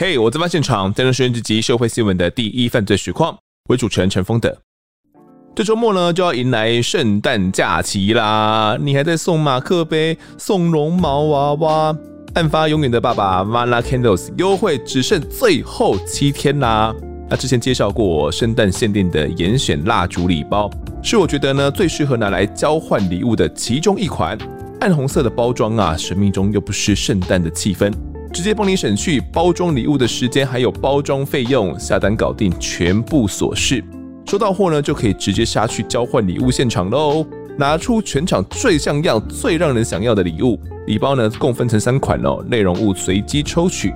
嘿我在发现场，担任时事及社会新闻的第一犯罪实况，为主持人陈丰德。这周末呢，就要迎来圣诞假期啦！你还在送马克杯、送绒毛娃娃？案发永远的爸爸 Vana Candles 优惠只剩最后七天啦！那之前介绍过圣诞限定的严选蜡烛礼包，是我觉得呢最适合拿来交换礼物的其中一款。暗红色的包装啊，神秘中又不失圣诞的气氛。直接帮你省去包装礼物的时间，还有包装费用，下单搞定全部琐事。收到货呢，就可以直接杀去交换礼物现场喽！拿出全场最像样、最让人想要的礼物。礼包呢，共分成三款哦，内容物随机抽取，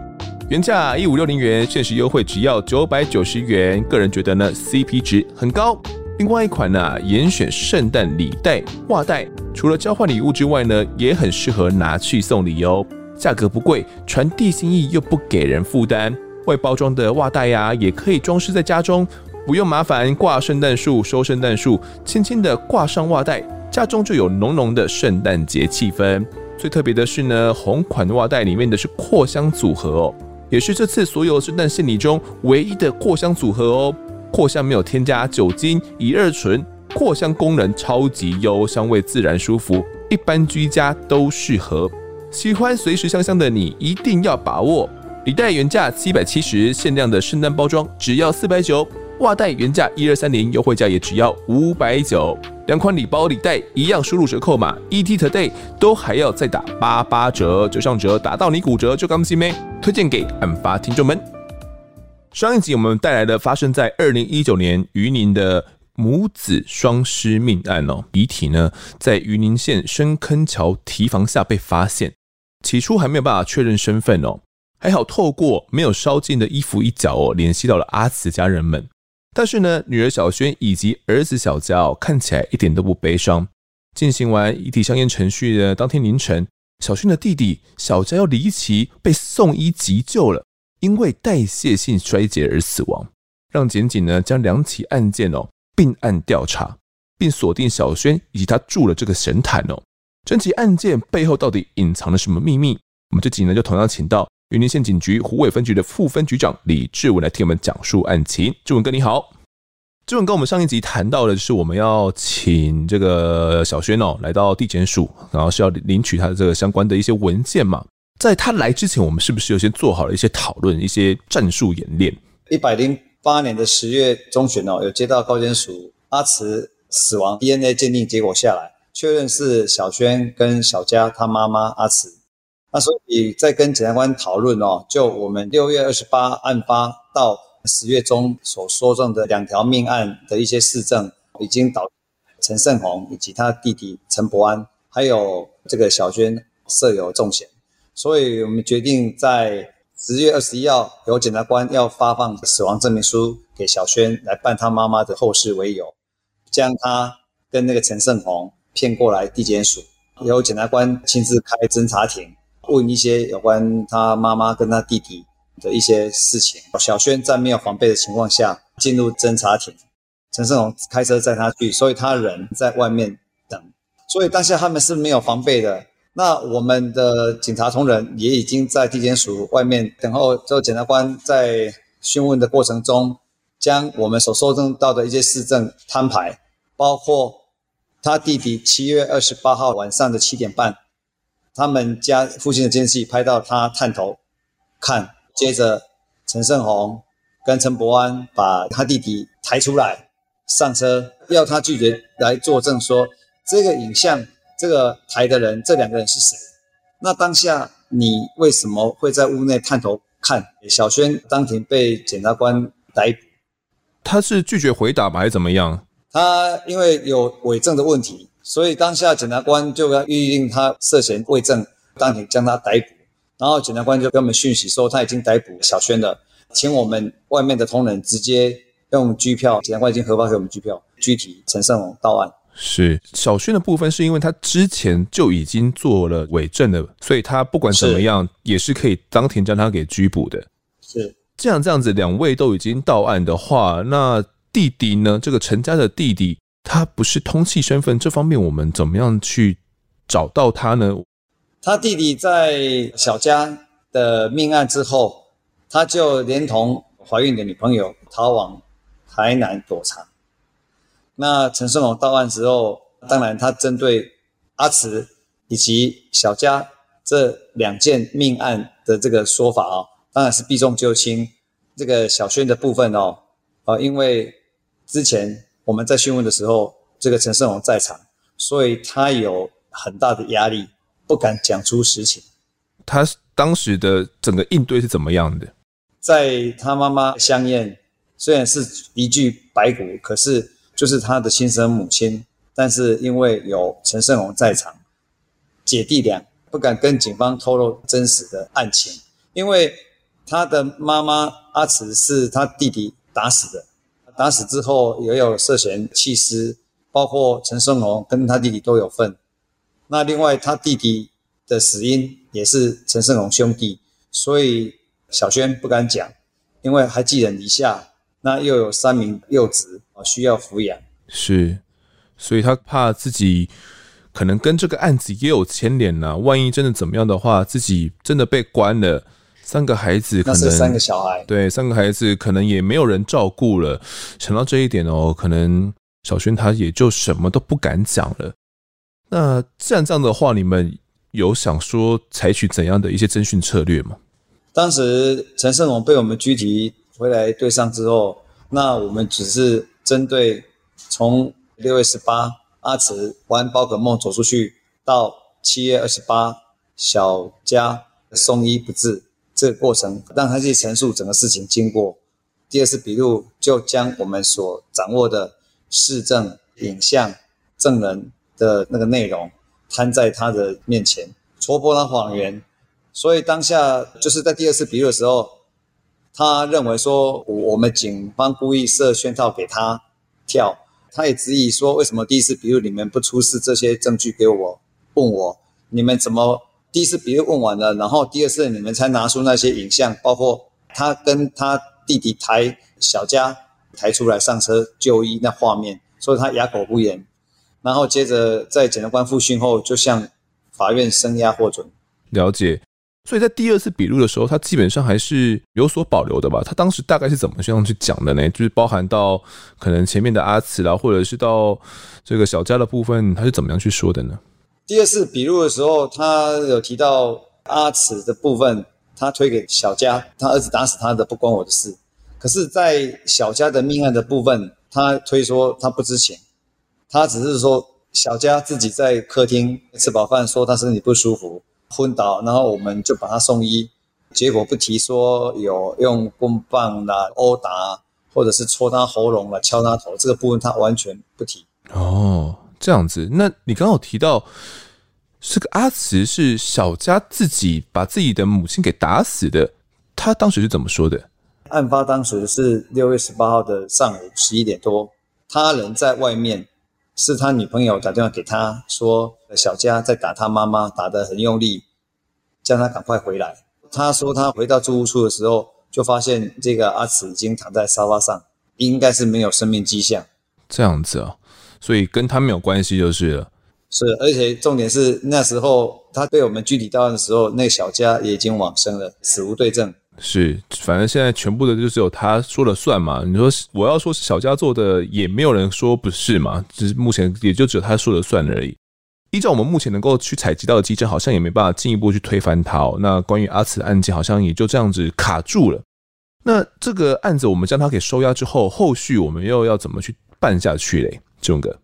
原价一五六零元，限时优惠只要九百九十元。个人觉得呢，CP 值很高。另外一款呢，严选圣诞礼袋、袜袋，除了交换礼物之外呢，也很适合拿去送礼哦。价格不贵，传递心意又不给人负担。外包装的袜袋呀，也可以装饰在家中，不用麻烦挂圣诞树、收圣诞树，轻轻的挂上袜袋，家中就有浓浓的圣诞节气氛。最特别的是呢，红款袜袋里面的是扩香组合哦，也是这次所有圣诞献礼中唯一的扩香组合哦。扩香没有添加酒精、乙二醇，扩香功能超级优，香味自然舒服，一般居家都适合。喜欢随时香香的你，一定要把握！礼袋原价七百七十，限量的圣诞包装只要四百九；袜袋原价一二三零，优惠价也只要五百九。两款礼包礼袋一样，输入折扣码 ET Today 都还要再打八八折，折上折打到你骨折就刚心咩？推荐给案发听众们。上一集我们带来的发生在二零一九年榆林的母子双尸命案哦，遗体呢在榆林县深坑桥堤防下被发现。起初还没有办法确认身份哦，还好透过没有烧尽的衣服一角哦，联系到了阿慈家人们。但是呢，女儿小萱以及儿子小佳哦，看起来一点都不悲伤。进行完遗体相验程序的当天凌晨，小萱的弟弟小佳要离奇被送医急救了，因为代谢性衰竭而死亡。让检警呢将两起案件哦并案调查，并锁定小萱以及他住了这个神坛哦。这起案件背后到底隐藏了什么秘密？我们这集呢就同样请到云林县警局湖尾分局的副分局长李志文来替我们讲述案情。志文哥你好，志文跟我们上一集谈到的是我们要请这个小萱哦来到地检署，然后是要领取他的这个相关的一些文件嘛。在他来之前，我们是不是有先做好了一些讨论、一些战术演练？一百零八年的十月中旬哦，有接到高检署阿慈死亡 DNA 鉴定结果下来。确认是小萱跟小佳他妈妈阿慈，那所以在跟检察官讨论哦，就我们六月二十八案发到十月中所说证的两条命案的一些事证，已经导陈胜鸿以及他弟弟陈伯安，还有这个小萱设有重嫌，所以我们决定在十月二十一号由检察官要发放死亡证明书给小萱来办他妈妈的后事为由，将他跟那个陈胜鸿。骗过来地检署，由检察官亲自开侦查庭，问一些有关他妈妈跟他弟弟的一些事情。小轩在没有防备的情况下进入侦查庭，陈胜龙开车载他去，所以他人在外面等。所以当下他们是没有防备的。那我们的警察同仁也已经在地检署外面等候，之后检察官在讯问的过程中，将我们所收证到的一些事证摊牌，包括。他弟弟七月二十八号晚上的七点半，他们家附近的监视器拍到他探头看，接着陈胜鸿跟陈伯安把他弟弟抬出来上车，要他拒绝来作证说这个影像这个抬的人这两个人是谁？那当下你为什么会在屋内探头看？小轩当庭被检察官逮捕，他是拒绝回答吗？还是怎么样？他因为有伪证的问题，所以当下检察官就要预定他涉嫌伪证，当庭将他逮捕。然后检察官就给我们讯息说他已经逮捕小轩了，请我们外面的同仁直接用拘票，检察官已经核发给我们拘票，拘提陈胜鸿到案。是小轩的部分是因为他之前就已经做了伪证的，所以他不管怎么样也是可以当庭将他给拘捕的。是这样这样子，两位都已经到案的话，那。弟弟呢？这个陈家的弟弟，他不是通缉身份，这方面我们怎么样去找到他呢？他弟弟在小佳的命案之后，他就连同怀孕的女朋友逃往台南躲藏。那陈胜龙到案之后，当然他针对阿慈以及小佳这两件命案的这个说法啊、哦，当然是避重就轻。这个小轩的部分哦，啊，因为之前我们在讯问的时候，这个陈胜龙在场，所以他有很大的压力，不敢讲出实情。他当时的整个应对是怎么样的？在他妈妈香艳，虽然是一具白骨，可是就是他的亲生母亲。但是因为有陈胜龙在场，姐弟俩不敢跟警方透露真实的案情，因为他的妈妈阿慈是他弟弟打死的，打死之后也有涉嫌弃尸，包括陈胜龙跟他弟弟都有份。那另外他弟弟的死因也是陈胜龙兄弟，所以小轩不敢讲，因为还寄人篱下，那又有三名幼子啊需要抚养。是。所以他怕自己可能跟这个案子也有牵连呢、啊。万一真的怎么样的话，自己真的被关了，三个孩子可能三个小孩，对，三个孩子可能也没有人照顾了。想到这一点哦，可能小轩他也就什么都不敢讲了。那既然这样的话，你们有想说采取怎样的一些侦讯策略吗？当时陈胜龙被我们拘提回来对上之后，那我们只是针对从。六月十八，阿慈玩宝可梦走出去，到七月二十八，小佳送医不治，这个过程让他去陈述整个事情经过。第二次笔录就将我们所掌握的事证、影像、证人的那个内容摊在他的面前，戳破他谎言。所以当下就是在第二次笔录的时候，他认为说我们警方故意设圈套给他跳。他也质疑说：“为什么第一次笔录你们不出示这些证据给我？问我你们怎么第一次笔录问完了，然后第二次你们才拿出那些影像，包括他跟他弟弟抬小佳抬出来上车就医那画面，所以他哑口无言。然后接着在检察官复讯后，就向法院声押获准。了解。”所以在第二次笔录的时候，他基本上还是有所保留的吧？他当时大概是怎么这样去讲的呢？就是包含到可能前面的阿慈啦，或者是到这个小佳的部分，他是怎么样去说的呢？第二次笔录的时候，他有提到阿慈的部分，他推给小佳，他儿子打死他的不关我的事。可是，在小佳的命案的部分，他推说他不知情，他只是说小佳自己在客厅吃饱饭，说他身体不舒服。昏倒，然后我们就把他送医，结果不提说有用棍棒啦、殴打，或者是戳他喉咙啦、敲他头，这个部分他完全不提。哦，这样子，那你刚刚有提到，这个阿慈是小佳自己把自己的母亲给打死的，他当时是怎么说的？案发当时是六月十八号的上午十一点多，他人在外面。是他女朋友打电话给他说，小佳在打他妈妈，打得很用力，叫他赶快回来。他说他回到住屋处的时候，就发现这个阿慈已经躺在沙发上，应该是没有生命迹象。这样子啊，所以跟他没有关系就是了。是，而且重点是那时候他被我们具体到案的时候，那个小佳也已经往生了，死无对证。是，反正现在全部的就只有他说了算嘛。你说我要说是小佳做的，也没有人说不是嘛。只是目前也就只有他说了算而已。依照我们目前能够去采集到的迹证，好像也没办法进一步去推翻他哦。那关于阿慈的案件，好像也就这样子卡住了。那这个案子我们将他给收押之后，后续我们又要怎么去办下去嘞？这种哥，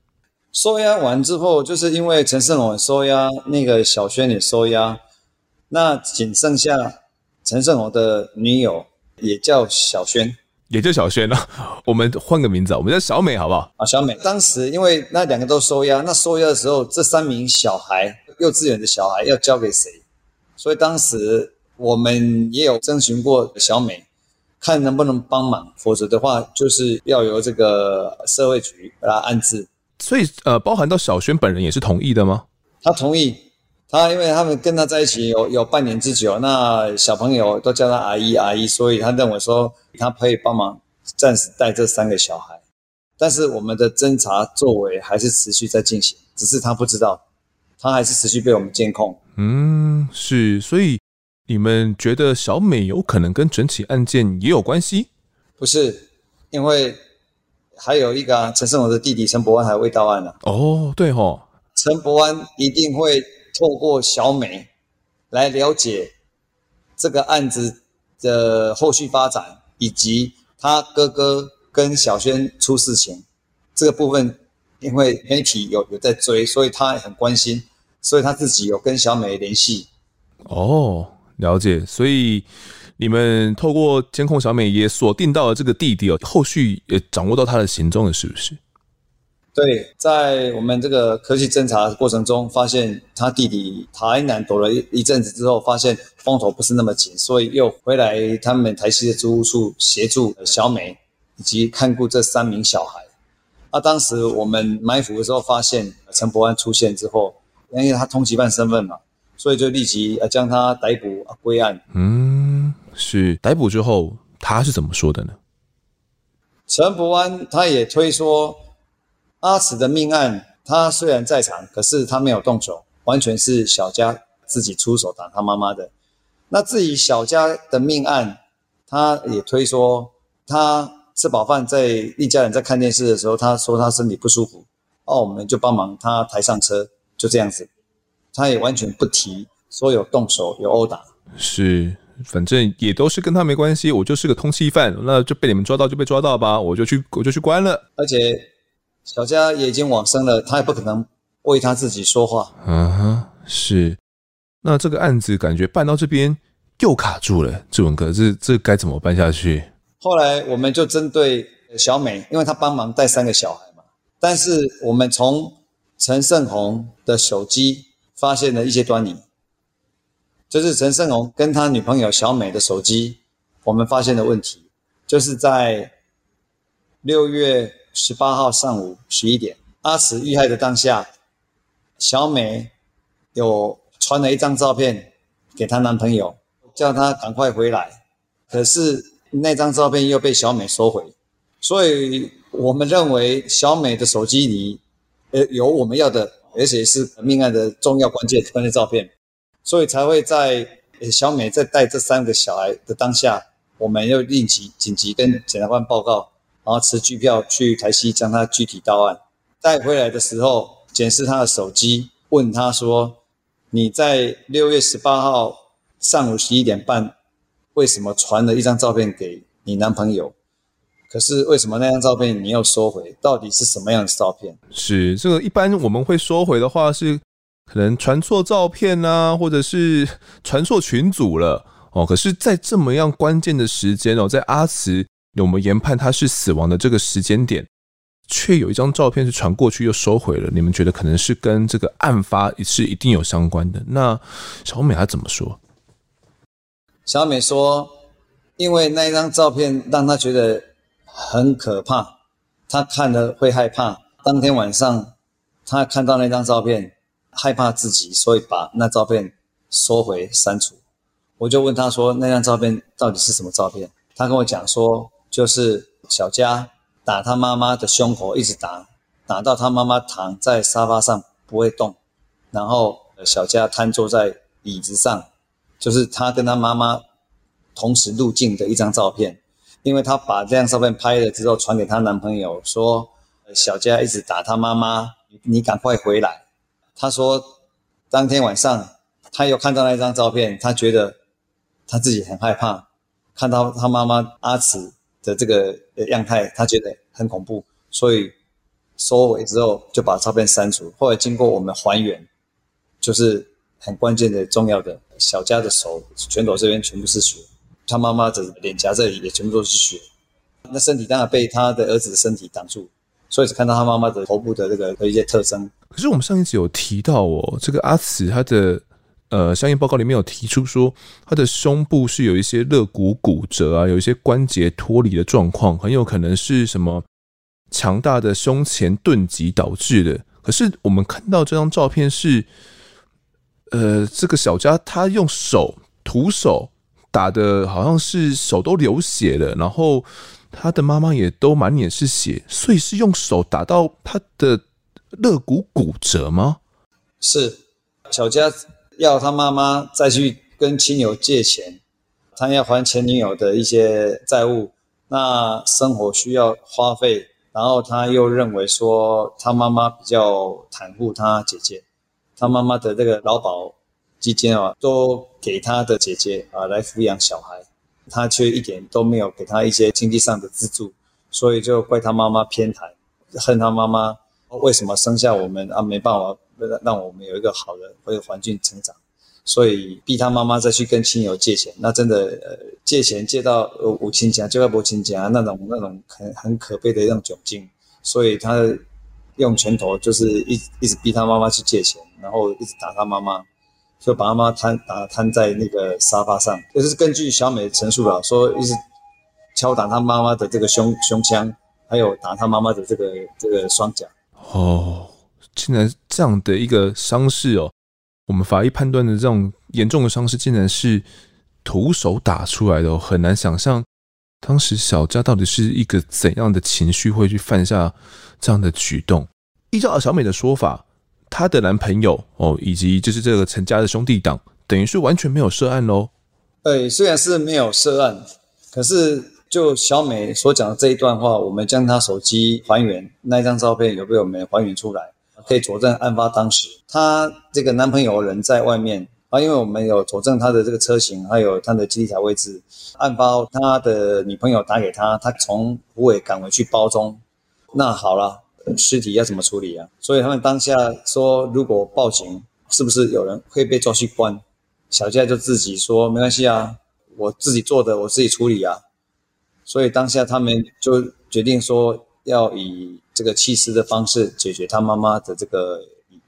收押完之后，就是因为陈胜龙收押，那个小轩也收押，那仅剩下。陈胜龙的女友也叫小轩，也叫小轩啊。我们换个名字，我们叫小美，好不好？啊，小美。当时因为那两个都收押，那收押的时候，这三名小孩，幼稚园的小孩要交给谁？所以当时我们也有征询过小美，看能不能帮忙，否则的话，就是要由这个社会局把他安置。所以，呃，包含到小轩本人也是同意的吗？他同意。他因为他们跟他在一起有有半年之久，那小朋友都叫他阿姨阿姨，所以他认为说他可以帮忙暂时带这三个小孩。但是我们的侦查作为还是持续在进行，只是他不知道。他还是持续被我们监控。嗯，是，所以你们觉得小美有可能跟整起案件也有关系？不是，因为还有一个啊，陈胜鸿的弟弟陈伯安还未到案呢、啊。哦，对哦，陈伯安一定会透过小美来了解这个案子的后续发展，以及他哥哥跟小轩出事情这个部分。因为媒体有有在追，所以他很关心，所以他自己有跟小美联系。哦，了解。所以你们透过监控小美也锁定到了这个弟弟哦，后续也掌握到他的行踪了，是不是？对，在我们这个科技侦查过程中，发现他弟弟台南躲了一一阵子之后，发现风头不是那么紧，所以又回来他们台西的租屋处协助小美以及看顾这三名小孩。那、啊、当时我们埋伏的时候，发现陈伯安出现之后，因为他通缉犯身份嘛，所以就立即呃将他逮捕归案。嗯，是逮捕之后，他是怎么说的呢？陈伯安他也推说，阿慈的命案，他虽然在场，可是他没有动手，完全是小佳自己出手打他妈妈的。那至于小佳的命案，他也推说他。吃饱饭，在一家人在看电视的时候，他说他身体不舒服，哦，我们就帮忙他抬上车，就这样子，他也完全不提说有动手有殴打，是，反正也都是跟他没关系，我就是个通缉犯，那就被你们抓到就被抓到吧，我就去我就去关了。而且小佳也已经往生了，他也不可能为他自己说话。嗯哼，是，那这个案子感觉办到这边又卡住了，志文哥，这这该怎么办下去？后来我们就针对小美，因为她帮忙带三个小孩嘛。但是我们从陈胜鸿的手机发现了一些端倪，就是陈胜鸿跟他女朋友小美的手机，我们发现的问题，就是在六月十八号上午十一点，阿慈遇害的当下，小美有传了一张照片给她男朋友，叫他赶快回来，可是。那张照片又被小美收回，所以我们认为小美的手机里，呃，有我们要的，而且是命案的重要关键关键照片，所以才会在小美在带这三个小孩的当下，我们又立即紧急跟检察官报告，然后持拘票去台西将他具体到案。带回来的时候，检视他的手机，问他说：“你在六月十八号上午十一点半。”为什么传了一张照片给你男朋友？可是为什么那张照片你又收回？到底是什么样的照片？是这个一般我们会收回的话，是可能传错照片啊，或者是传错群组了哦。可是，在这么样关键的时间哦，在阿慈我们研判他是死亡的这个时间点，却有一张照片是传过去又收回了。你们觉得可能是跟这个案发是一定有相关的？那小美她怎么说？小美说：“因为那一张照片让她觉得很可怕，他看了会害怕。当天晚上，他看到那张照片，害怕自己，所以把那照片收回删除。我就问他说：‘那张照片到底是什么照片？’他跟我讲说：‘就是小佳打她妈妈的胸口，一直打，打到她妈妈躺在沙发上不会动，然后小佳瘫坐在椅子上。’”就是他跟他妈妈同时入镜的一张照片，因为她把这张照片拍了之后传给她男朋友，说小佳一直打她妈妈，你赶快回来。她说当天晚上她又看到那张照片，她觉得她自己很害怕，看到她妈妈阿慈的这个样态，她觉得很恐怖，所以收尾之后就把照片删除。后来经过我们还原，就是很关键的重要的。小佳的手、拳头这边全部是血，他妈妈的脸颊这里也全部都是血，那身体当然被他的儿子的身体挡住，所以只看到他妈妈的头部的这个的一些特征。可是我们上一集有提到哦，这个阿慈他的呃相应报告里面有提出说，他的胸部是有一些肋骨骨折啊，有一些关节脱离的状况，很有可能是什么强大的胸前钝击导致的。可是我们看到这张照片是。呃，这个小佳他用手徒手打的，好像是手都流血了，然后他的妈妈也都满脸是血，所以是用手打到他的肋骨骨折吗？是，小佳要他妈妈再去跟亲友借钱，他要还前女友的一些债务，那生活需要花费，然后他又认为说他妈妈比较袒护他姐姐，他妈妈的这个劳保基金啊，都给他的姐姐啊来抚养小孩，他却一点都没有给他一些经济上的资助，所以就怪他妈妈偏袒，恨他妈妈。为什么生下我们啊？没办法让让我们有一个好的一个环境成长，所以逼他妈妈再去跟亲友借钱，那真的呃借钱借到五亲家，借到伯亲家那种那种很很可悲的一种窘境，所以他用拳头就是一一直逼他妈妈去借钱，然后一直打他妈妈，就把他妈妈瘫打瘫在那个沙发上，就是根据小美陈述了，说一直敲打他妈妈的这个胸胸腔，还有打他妈妈的这个这个双脚。哦，竟然这样的一个伤势哦，我们法医判断的这种严重的伤势，竟然是徒手打出来的哦，很难想象当时小佳到底是一个怎样的情绪会去犯下这样的举动。依照小美的说法，她的男朋友哦，以及就是这个陈家的兄弟党，等于是完全没有涉案喽。对，虽然是没有涉案，可是。就小美所讲的这一段话，我们将她手机还原，那一张照片有被我们还原出来，可以佐证案发当时她这个男朋友人在外面啊，因为我们有佐证他的这个车型，还有他的基地台位置。案发后，他的女朋友打给他，他从虎尾赶回去包中。那好了，尸体要怎么处理啊？所以他们当下说，如果报警，是不是有人会被抓去关？小佳就自己说没关系啊，我自己做的，我自己处理啊。所以当下他们就决定说，要以这个弃尸的方式解决他妈妈的这个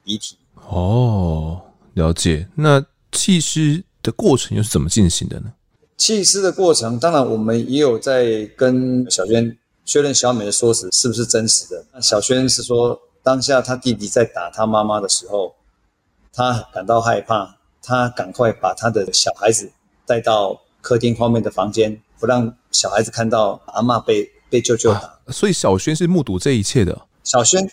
遗体。哦，了解。那弃尸的过程又是怎么进行的呢？弃尸的过程，当然我们也有在跟小轩确认小美的说辞是不是真实的。那小轩是说，当下他弟弟在打他妈妈的时候，他感到害怕，他赶快把他的小孩子带到客厅后面的房间。不让小孩子看到阿嬷被被舅舅打。啊，所以小轩是目睹这一切的。小轩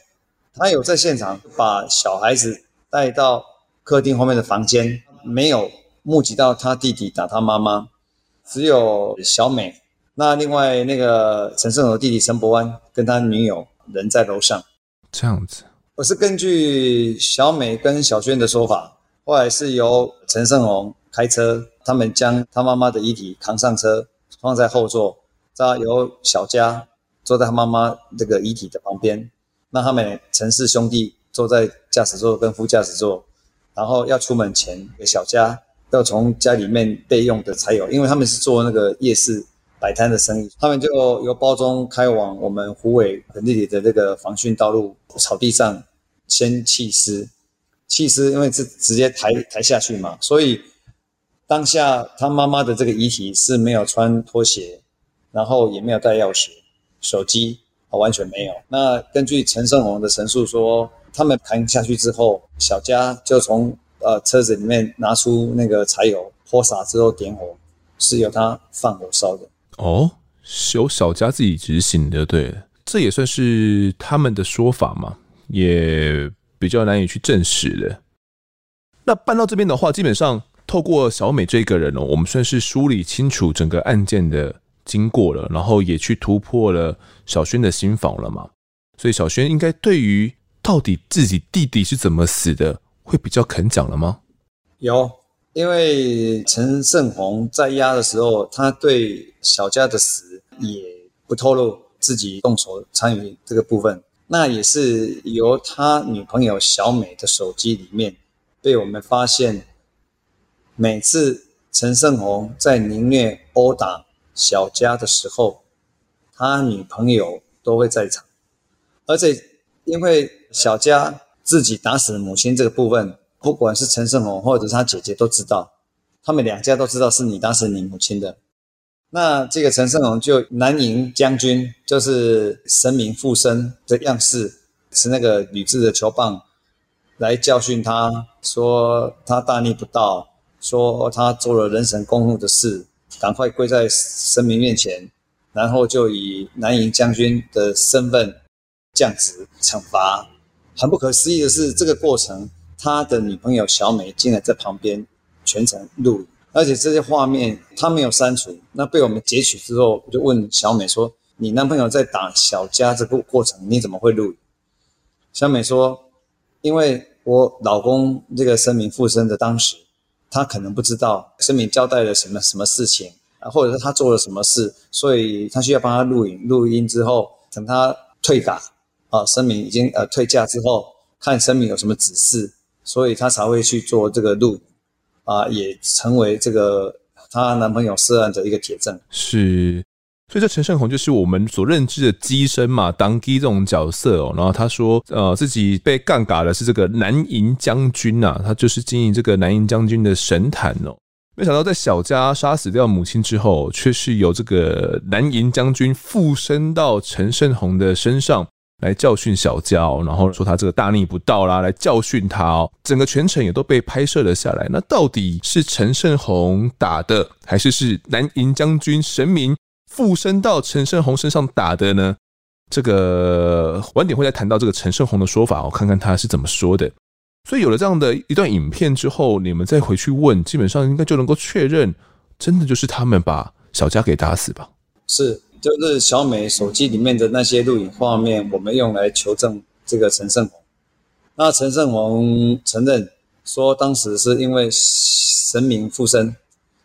他有在现场把小孩子带到客厅后面的房间，没有目击到他弟弟打他妈妈，只有小美。那另外那个陈胜宏的弟弟陈伯安跟他女友人在楼上。这样子，我是根据小美跟小轩的说法，后来是由陈胜宏开车，他们将他妈妈的遗体扛上车。放在后座，再由小佳坐在他妈妈这个遗体的旁边，那他们陈氏兄弟坐在驾驶座跟副驾驶座，然后要出门前，小佳要从家里面备用的柴油，因为他们是做那个夜市摆摊的生意，他们就由包中开往我们虎尾盆地里的这个防汛道路草地上先弃尸，弃尸因为是直接抬抬下去嘛，所以。当下他妈妈的这个遗体是没有穿拖鞋，然后也没有带钥匙、手机啊，完全没有。那根据陈胜宏的陈述说，他们扛下去之后，小佳就从呃车子里面拿出那个柴油泼洒之后点火，是由他放火烧的。哦，是由小佳自己执行的，对，这也算是他们的说法嘛，也比较难以去证实的。那办到这边的话，基本上。透过小美这个人哦，我们算是梳理清楚整个案件的经过了，然后也去突破了小轩的心防了嘛。所以小轩应该对于到底自己弟弟是怎么死的，会比较肯讲了吗？有，因为陈胜宏在押的时候，他对小佳的死也不透露自己动手参与这个部分，那也是由他女朋友小美的手机里面被我们发现。每次陈胜宏在凌虐殴打小佳的时候，他女朋友都会在场。而且，因为小佳自己打死母亲这个部分，不管是陈胜宏或者是他姐姐都知道，他们两家都知道是你当时你母亲的。那这个陈胜宏就南营将军，就是神明附身的样式，是那个铝制的球棒，来教训他，说他大逆不道。说他做了人神共愤的事，赶快跪在神明面前，然后就以南营将军的身份降职惩罚。很不可思议的是，这个过程他的女朋友小美竟然在旁边全程录影，而且这些画面他没有删除，那被我们截取之后，我就问小美说：“你男朋友在打小佳这个过程，你怎么会录影？”小美说：“因为我老公这个声明附身的当时，他可能不知道声明交代了什么什么事情啊，或者是他做了什么事，所以他需要帮他录影录音之后，等他退岗啊，声明已经呃退价之后，看声明有什么指示。”所以她才会去做这个录影啊，也成为这个她男朋友涉案的一个铁证。是，所以这陈胜鸿就是我们所认知的机身嘛，当机这种角色哦。然后他说，呃，自己被杠杆的是这个南营将军呐，他就是经营这个南营将军的神坛哦。没想到在小佳杀死掉母亲之后，却是由这个南营将军附身到陈胜鸿的身上。来教训小娇，然后说他这个大逆不道啦，来教训他哦。整个全程也都被拍摄了下来。那到底是陈胜洪打的，还是是南营将军神明附身到陈胜洪身上打的呢？这个晚点会再谈到这个陈胜洪的说法，我看看他是怎么说的。所以有了这样的一段影片之后，你们再回去问，基本上应该就能够确认，真的就是他们把小佳给打死吧？是。就是小美手机里面的那些录影画面，我们用来求证这个陈胜鸿。那陈胜鸿承认说，当时是因为神明附身，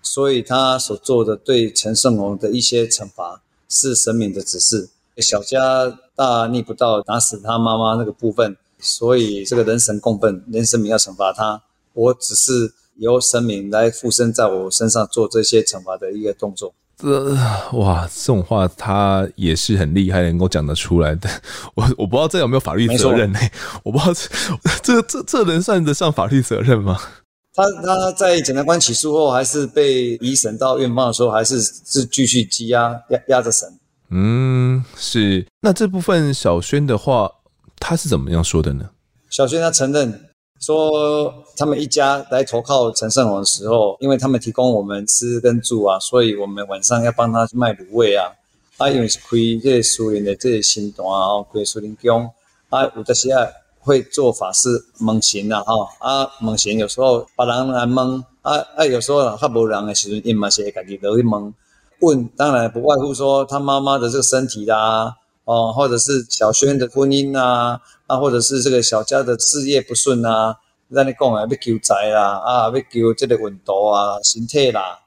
所以他所做的对陈胜鸿的一些惩罚是神明的指示。小佳大逆不道，打死他妈妈那个部分，所以这个人神共愤，连神明要惩罚他，我只是由神明来附身在我身上做这些惩罚的一个动作。这哇，这种话他也是很厉害，能够讲得出来的。我我不知道这有没有法律责任呢？我不知道这 这这这能算得上法律责任吗？他他在检察官起诉后，还是被移审到院方的时候，还是是继续羁押押押着审。嗯，是。那这部分小轩的话，他是怎么样说的呢？小轩他承认。说他们一家来投靠陈胜鸿的时候，因为他们提供我们吃跟住啊，所以我们晚上要帮他去卖卤味啊。啊，因为是开这些树林的这些新团啊，开树林宫啊，有的时候会做法事蒙神啊，哈啊蒙神，有时候把人来蒙啊啊，有时候他无人的时候，因嘛是会家己落去问问，当然不外乎说他妈妈的这个身体啦、啊。哦，或者是小轩的婚姻啊，啊，或者是这个小家的事业不顺啊，让你讲啊，要求财啦，啊，要求这个运道啊，身体啦，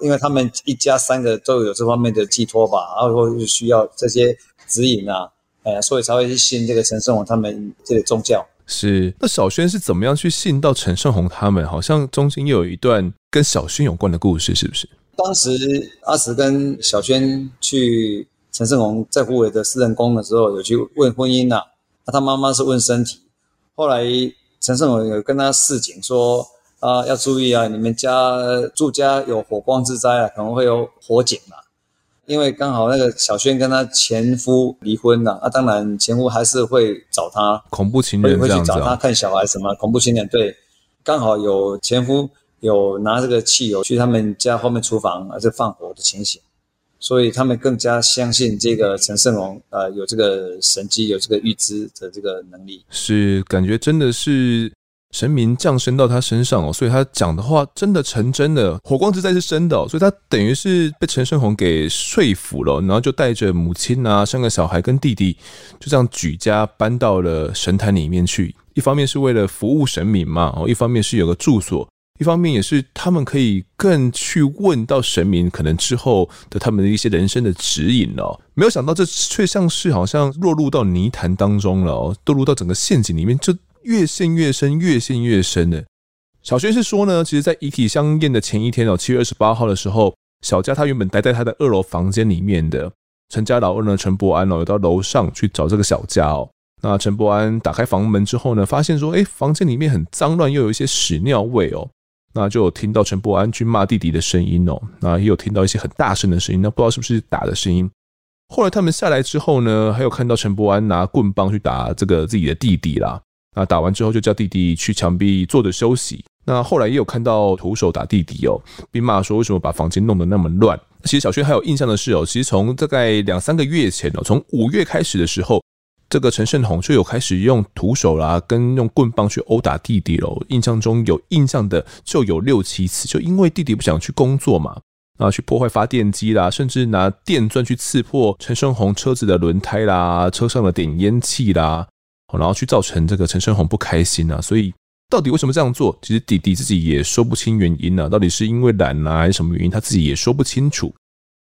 因为他们一家三个都有这方面的寄托吧，然后就需要这些指引啊，哎，所以才会去信这个陈胜宏他们这个宗教。是，那小轩是怎么样去信到陈胜宏他们？好像中间又有一段跟小轩有关的故事，是不是？当时阿慈跟小轩去。陈胜洪在湖北的私人宫的时候，有去问婚姻呐、啊，那他妈妈是问身体。后来陈胜洪有跟他示警说啊，要注意啊，你们家住家有火光之灾啊，可能会有火警啊。因为刚好那个小轩跟他前夫离婚了，啊，当然前夫还是会找他恐怖情人，会去找他看小孩什么恐怖情人。对，刚好有前夫有拿这个汽油去他们家后面厨房啊，就放火的情形。所以他们更加相信这个陈胜鸿，呃，有这个神机，有这个预知的这个能力，是感觉真的是神明降生到他身上哦，所以他讲的话真的成真的，火光之灾是真的哦，所以他等于是被陈胜鸿给说服了，然后就带着母亲啊，三个小孩跟弟弟，就这样举家搬到了神坛里面去，一方面是为了服务神明嘛，哦，一方面是有个住所。一方面也是他们可以更去问到神明可能之后的他们的一些人生的指引哦，没有想到这却像是好像落入到泥潭当中了哦，堕入到整个陷阱里面，就越陷越深，越陷越深的。小轩是说呢，其实，在遗体相验的前一天哦，七月二十八号的时候，小佳他原本待在他的二楼房间里面的，陈家老二呢陈伯安哦，有到楼上去找这个小佳哦。那陈伯安打开房门之后呢，发现说，哎，房间里面很脏乱，又有一些屎尿味哦。那就有听到陈伯安去骂弟弟的声音哦，那也有听到一些很大声的声音，那不知道是不是打的声音。后来他们下来之后呢，还有看到陈伯安拿棍棒去打这个自己的弟弟啦。那打完之后就叫弟弟去墙壁坐着休息。那后来也有看到徒手打弟弟哦，并骂说为什么把房间弄得那么乱。其实小轩还有印象的是哦，其实从大概两三个月前哦，从五月开始的时候，这个陈胜鸿就有开始用徒手啦，跟用棍棒去殴打弟弟喽。印象中有印象的就有六七次，就因为弟弟不想去工作嘛，啊，去破坏发电机啦，甚至拿电钻去刺破陈胜鸿车子的轮胎啦，车上的点烟器啦，然后去造成这个陈胜鸿不开心啊。所以到底为什么这样做？其实弟弟自己也说不清原因啊，到底是因为懒啊，还是什么原因，他自己也说不清楚。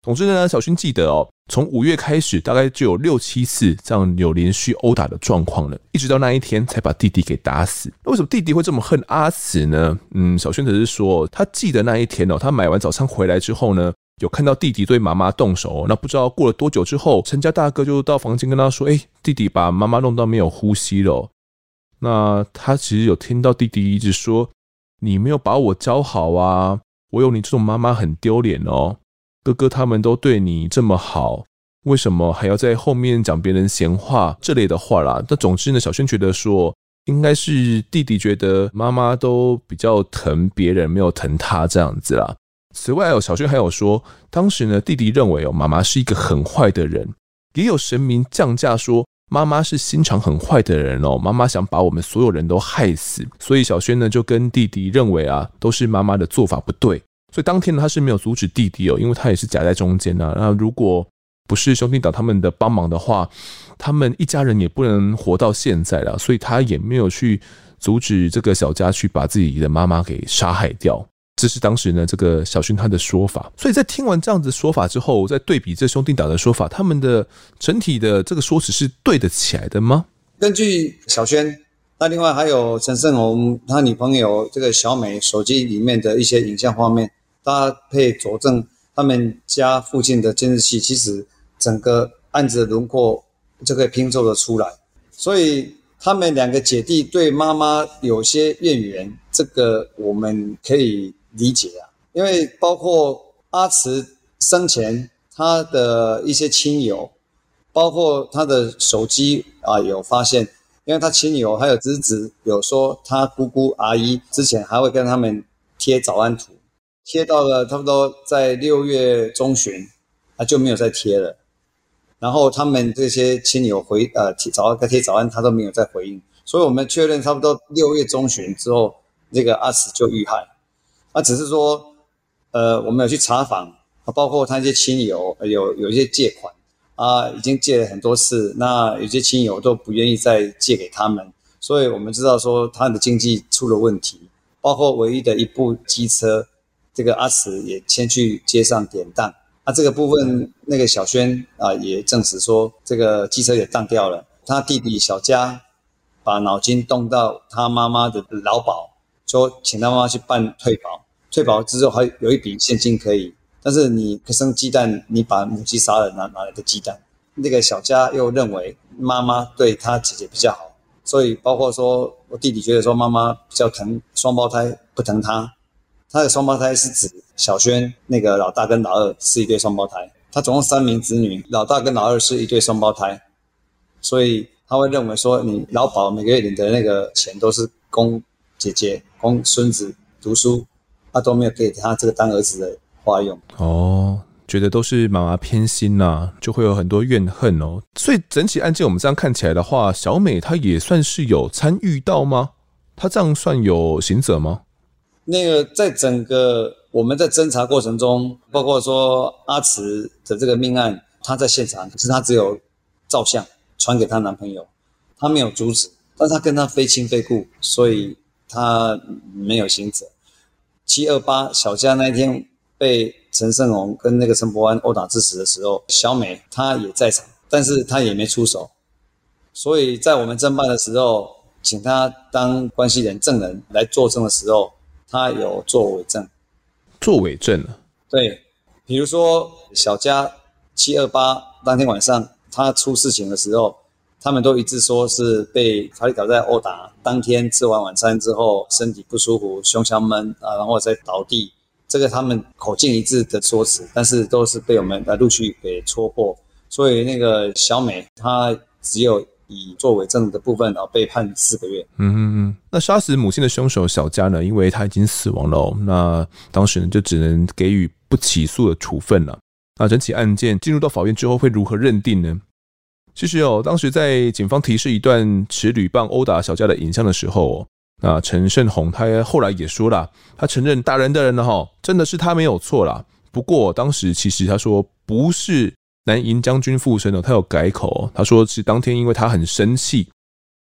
总之呢，小薰记得哦，从五月开始，大概就有六七次这样有连续殴打的状况了，一直到那一天才把弟弟给打死。那为什么弟弟会这么恨阿慈呢？嗯，小薰只是说，他记得那一天哦，他买完早餐回来之后呢，有看到弟弟对妈妈动手。那不知道过了多久之后，陈家大哥就到房间跟他说：“哎，弟弟把妈妈弄到没有呼吸了。”那他其实有听到弟弟一直说：“你没有把我教好啊，我有你这种妈妈很丢脸哦。”哥哥他们都对你这么好，为什么还要在后面讲别人闲话这类的话啦？那总之呢，小轩觉得说，应该是弟弟觉得妈妈都比较疼别人，没有疼他这样子啦。此外哦，小轩还有说，当时呢，弟弟认为哦，妈妈是一个很坏的人，也有神明降价说妈妈是心肠很坏的人哦，妈妈想把我们所有人都害死，所以小轩呢就跟弟弟认为啊，都是妈妈的做法不对。所以当天呢，他是没有阻止弟弟哦，因为他也是夹在中间呢。那如果不是兄弟党他们的帮忙的话，他们一家人也不能活到现在了。所以他也没有去阻止这个小家去把自己的妈妈给杀害掉。这是当时呢，这个小薰他的说法。所以在听完这样子说法之后，再对比这兄弟党的说法，他们的整体的这个说辞是对得起来的吗？根据小薰，那另外还有陈胜鸿他女朋友这个小美手机里面的一些影像画面。搭配佐证，他们家附近的监视器，其实整个案子的轮廓就可以拼凑得出来。所以他们两个姐弟对妈妈有些怨言，这个我们可以理解啊。因为包括阿慈生前他的一些亲友，包括他的手机啊有发现，因为他亲友还有侄子有说，他姑姑阿姨之前还会跟他们贴早安图。贴到了差不多在六月中旬，他就没有再贴了。然后他们这些亲友回呃早该贴早安，他都没有再回应。所以我们确认差不多六月中旬之后，那个阿慈就遇害。那只是说，呃，我们有去查访，包括他一些亲友有有一些借款啊，已经借了很多次，那有些亲友都不愿意再借给他们，所以我们知道说他的经济出了问题，包括唯一的一部机车。这个阿慈也先去街上典当，啊，这个部分那个小轩啊也证实说，这个机车也当掉了。他弟弟小佳把脑筋动到他妈妈的劳保，说请他妈妈去办退保，退保之后还有一笔现金可以。但是你生鸡蛋，你把母鸡杀了，哪哪来的鸡蛋？那个小佳又认为妈妈对他姐姐比较好，所以包括说我弟弟觉得说妈妈比较疼双胞胎，不疼他。他的双胞胎是指小轩那个老大跟老二是一对双胞胎，他总共三名子女，老大跟老二是一对双胞胎，所以他会认为说，你老保每个月领的那个钱都是供姐姐、供孙子读书，他都没有给他这个当儿子的花用。哦，觉得都是妈妈偏心呐、就会有很多怨恨哦。所以整起案件我们这样看起来的话，小美她也算是有参与到吗？她这样算有刑责吗？那个在整个我们在侦查过程中，包括说阿慈的这个命案，她在现场，可是她只有照相传给她男朋友，她没有阻止，但她跟他非亲非故，所以她没有刑责。七二八小佳那一天被陈胜鸿跟那个陈伯安殴打致死的时候，小美她也在场，但是她也没出手，所以在我们侦办的时候，请她当关系人证人来作证的时候。他有做伪证，做伪证了。对，比如说小佳七二八当天晚上他出事情的时候，他们都一致说是被法力挑战殴打。当天吃完晚餐之后，身体不舒服，胸腔闷啊，然后再倒地。这个他们口径一致的说辞，但是都是被我们来陆续给戳破。所以那个小美她只有。以作伪证的部分啊，被判四个月。嗯嗯嗯。那杀死母亲的凶手小佳呢？因为他已经死亡了，哦，那当时呢就只能给予不起诉的处分了。那整起案件进入到法院之后会如何认定呢？其实哦，当时在警方提示一段持铝棒殴打小佳的影像的时候哦，那陈胜宏他后来也说了，他承认打人的人呢哈，真的是他没有错啦。不过当时其实他说不是南银将军附身哦，他有改口，他说是当天因为他很生气，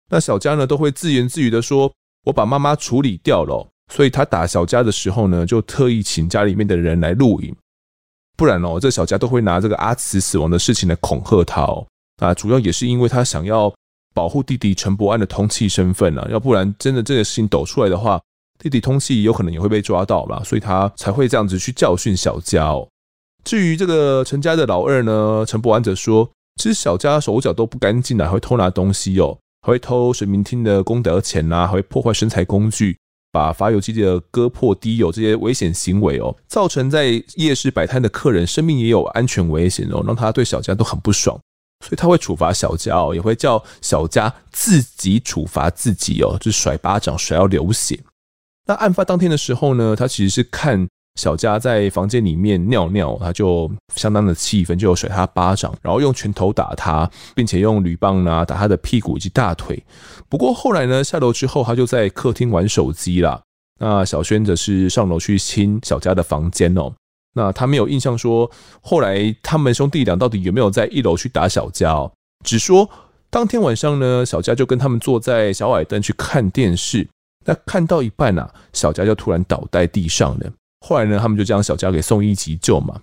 那小佳呢都会自言自语的说：“我把妈妈处理掉了。”所以他打小佳的时候呢，就特意请家里面的人来录影，不然哦，这小佳都会拿这个阿慈死亡的事情来恐吓他哦。啊，主要也是因为他想要保护弟弟陈伯安的通气身份啊，要不然真的这个事情抖出来的话，弟弟通气有可能也会被抓到吧，所以他才会这样子去教训小佳哦。至于这个陈家的老二呢，陈伯安则说，其实小佳手脚都不干净啊，还会偷拿东西哦，还会偷神明厅的功德钱呐，还会破坏生财工具。把发油机的割破滴油这些危险行为哦，造成在夜市摆摊的客人生命也有安全危险哦，让他对小佳都很不爽，所以他会处罚小佳哦，也会叫小佳自己处罚自己哦，就甩巴掌甩到流血。那案发当天的时候呢，他其实是看。小佳在房间里面尿尿，他就相当的气愤，就甩他巴掌，然后用拳头打他，并且用铝棒呢打他的屁股以及大腿。不过后来呢，下楼之后他就在客厅玩手机啦。那小轩则是上楼去亲小佳的房间哦。那他没有印象说后来他们兄弟俩到底有没有在一楼去打小佳哦，只说当天晚上呢，小佳就跟他们坐在小矮凳去看电视。那看到一半啊，小佳就突然倒在地上了。后来呢，他们就将小佳给送医急救嘛。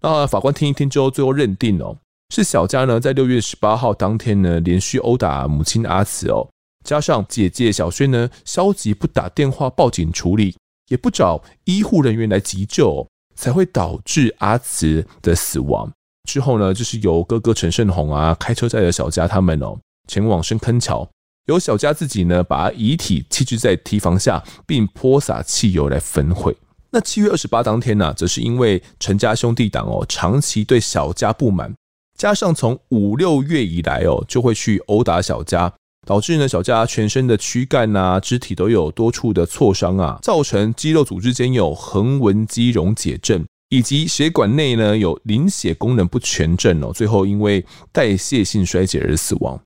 那法官听一听之后，最后认定哦，是小佳呢在六月十八号当天呢连续殴打母亲阿慈哦，加上姐姐小萱呢消极不打电话报警处理，也不找医护人员来急救，才会导致阿慈的死亡。之后呢，就是由哥哥陈胜鸿啊开车载着小佳他们哦前往深坑桥，由小佳自己呢把遗体弃置在堤防下，并泼洒汽油来焚毁。那七月二十八当天呢、啊，则是因为陈家兄弟党哦，长期对小佳不满，加上从五六月以来哦，就会去殴打小佳，导致呢小佳全身的躯干啊、肢体都有多处的挫伤啊，造成肌肉组织间有横纹肌溶解症，以及血管内呢有凝血功能不全症哦，最后因为代谢性衰竭而死亡。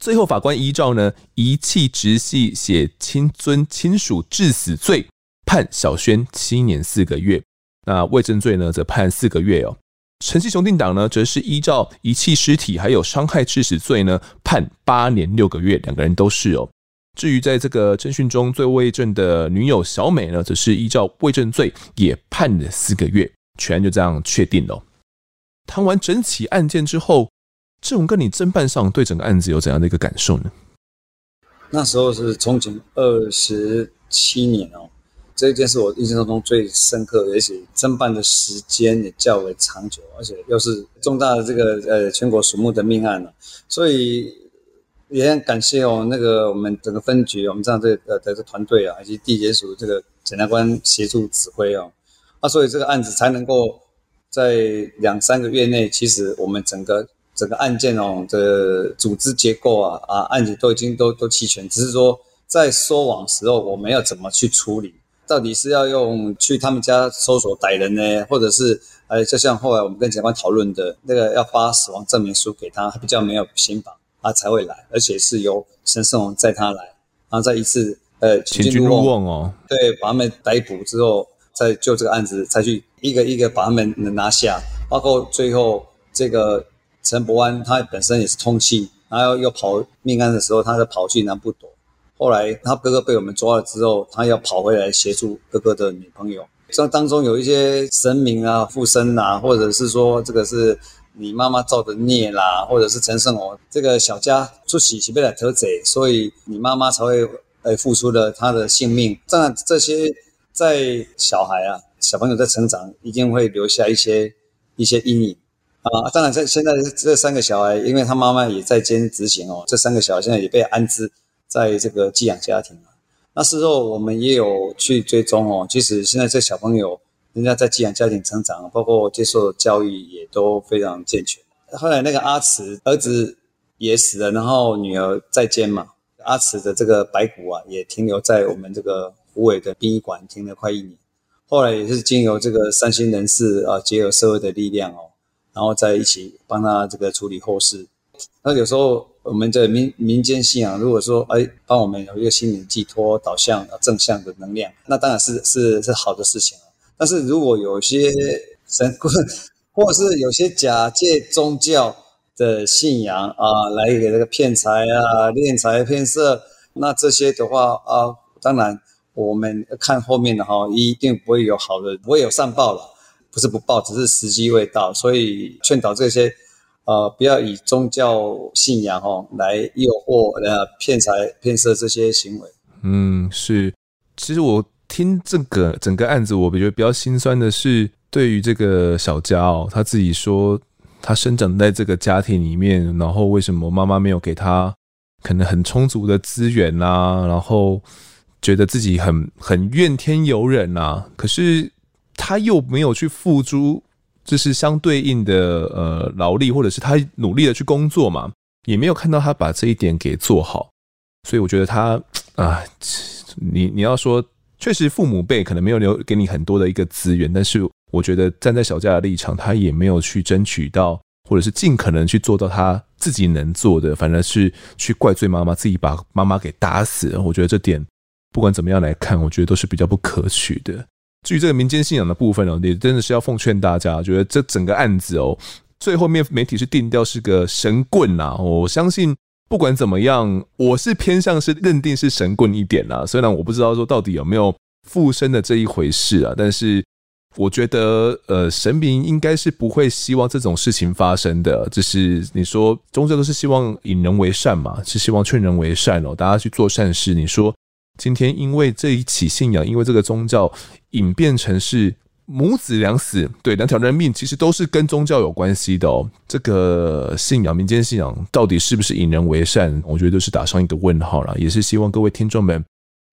最后法官依照呢遗弃直系血亲尊亲属致死罪。判小轩七年四个月，那伪证罪呢，则判四个月哦。陈氏兄弟党呢，则是依照遗弃尸体还有伤害致死罪呢，判八年六个月，两个人都是哦。至于在这个侦讯中最伪证的女友小美呢，则是依照伪证罪也判了四个月，全案就这样确定了。谈完整起案件之后，志宏哥，你侦办上对整个案子有怎样的一个感受呢？那时候是从警二十七年哦。这一件是我印象当中最深刻，而且侦办的时间也较为长久，而且又是重大的这个呃全国瞩目的命案了，所以也很感谢哦那个我们整个分局，我们这样这呃的这团队啊，以及地检署这个检察官协助指挥哦，那所以这个案子才能够在两三个月内，其实我们整个整个案件哦的组织结构啊啊案子都已经都都齐全，只是说在收网时候我们要怎么去处理。到底是要用去他们家搜索逮人呢，或者是呃，就像后来我们跟检察官讨论的那个，要发死亡证明书给他，他比较没有心防，他才会来，而且是由陈胜鸿载他来，然后再一次呃请君入瓮哦，对，把他们逮捕之后，再就这个案子才去一个一个把他们拿下，包括最后这个陈伯安他本身也是通缉，然后又跑命案的时候，他在跑去南部躲。后来他哥哥被我们抓了之后，他要跑回来协助哥哥的女朋友。这当中有一些神明啊附身啊，或者是说这个是你妈妈造的孽啦，或者是陈胜哦这个小家出喜被来偷贼，所以你妈妈才会呃付出了他的性命。当然这些在小孩啊小朋友在成长，一定会留下一些一些阴影啊。当然这现在这三个小孩，因为他妈妈也在监执行哦，这三个小孩现在也被安置。在这个寄养家庭，那时候我们也有去追踪哦。其实现在这小朋友，人家在寄养家庭成长，包括接受教育也都非常健全。后来那个阿慈儿子也死了，然后女儿在监嘛。阿慈的这个白骨啊，也停留在我们这个虎尾的殡仪馆，停了快一年。后来也是经由这个善心人士啊，结合社会的力量哦，然后在一起帮他这个处理后事。那有时候我们的民民间信仰，如果说哎帮我们有一个心灵寄托、导向正向的能量，那当然是是是好的事情。但是如果有些神棍，或是有些假借宗教的信仰啊，来给这个骗财啊、敛财骗色，那这些的话啊，当然我们看后面的哈，一定不会有好的，不会有善报了。不是不报，只是时机未到，所以劝导这些呃，不要以宗教信仰哦来诱惑呃骗财骗色这些行为。嗯，是。其实我听这个整个案子，我觉得比较心酸的是，对于这个小佳哦，他自己说他生长在这个家庭里面，然后为什么妈妈没有给他可能很充足的资源呐、啊，然后觉得自己很很怨天尤人呐、啊，可是。他又没有去付诸，就是相对应的呃劳力，或者是他努力的去工作嘛，也没有看到他把这一点给做好，所以我觉得他啊，你你要说，确实父母辈可能没有留给你很多的一个资源，但是我觉得站在小佳的立场，他也没有去争取到，或者是尽可能去做到他自己能做的，反而是去怪罪妈妈，自己把妈妈给打死了。我觉得这点不管怎么样来看，我觉得都是比较不可取的。至于这个民间信仰的部分哦，也真的是要奉劝大家，觉得这整个案子哦，最后面媒体是定调是个神棍呐。我相信不管怎么样，我是偏向是认定是神棍一点啦。虽然我不知道说到底有没有附身的这一回事啊，但是我觉得呃，神明应该是不会希望这种事情发生的。就是你说宗教都是希望引人为善嘛，是希望劝人为善哦，大家去做善事。你说。今天因为这一起信仰，因为这个宗教演变成是母子两死，对，两条人命，其实都是跟宗教有关系的哦。这个信仰，民间信仰到底是不是引人为善？我觉得都是打上一个问号了。也是希望各位听众们，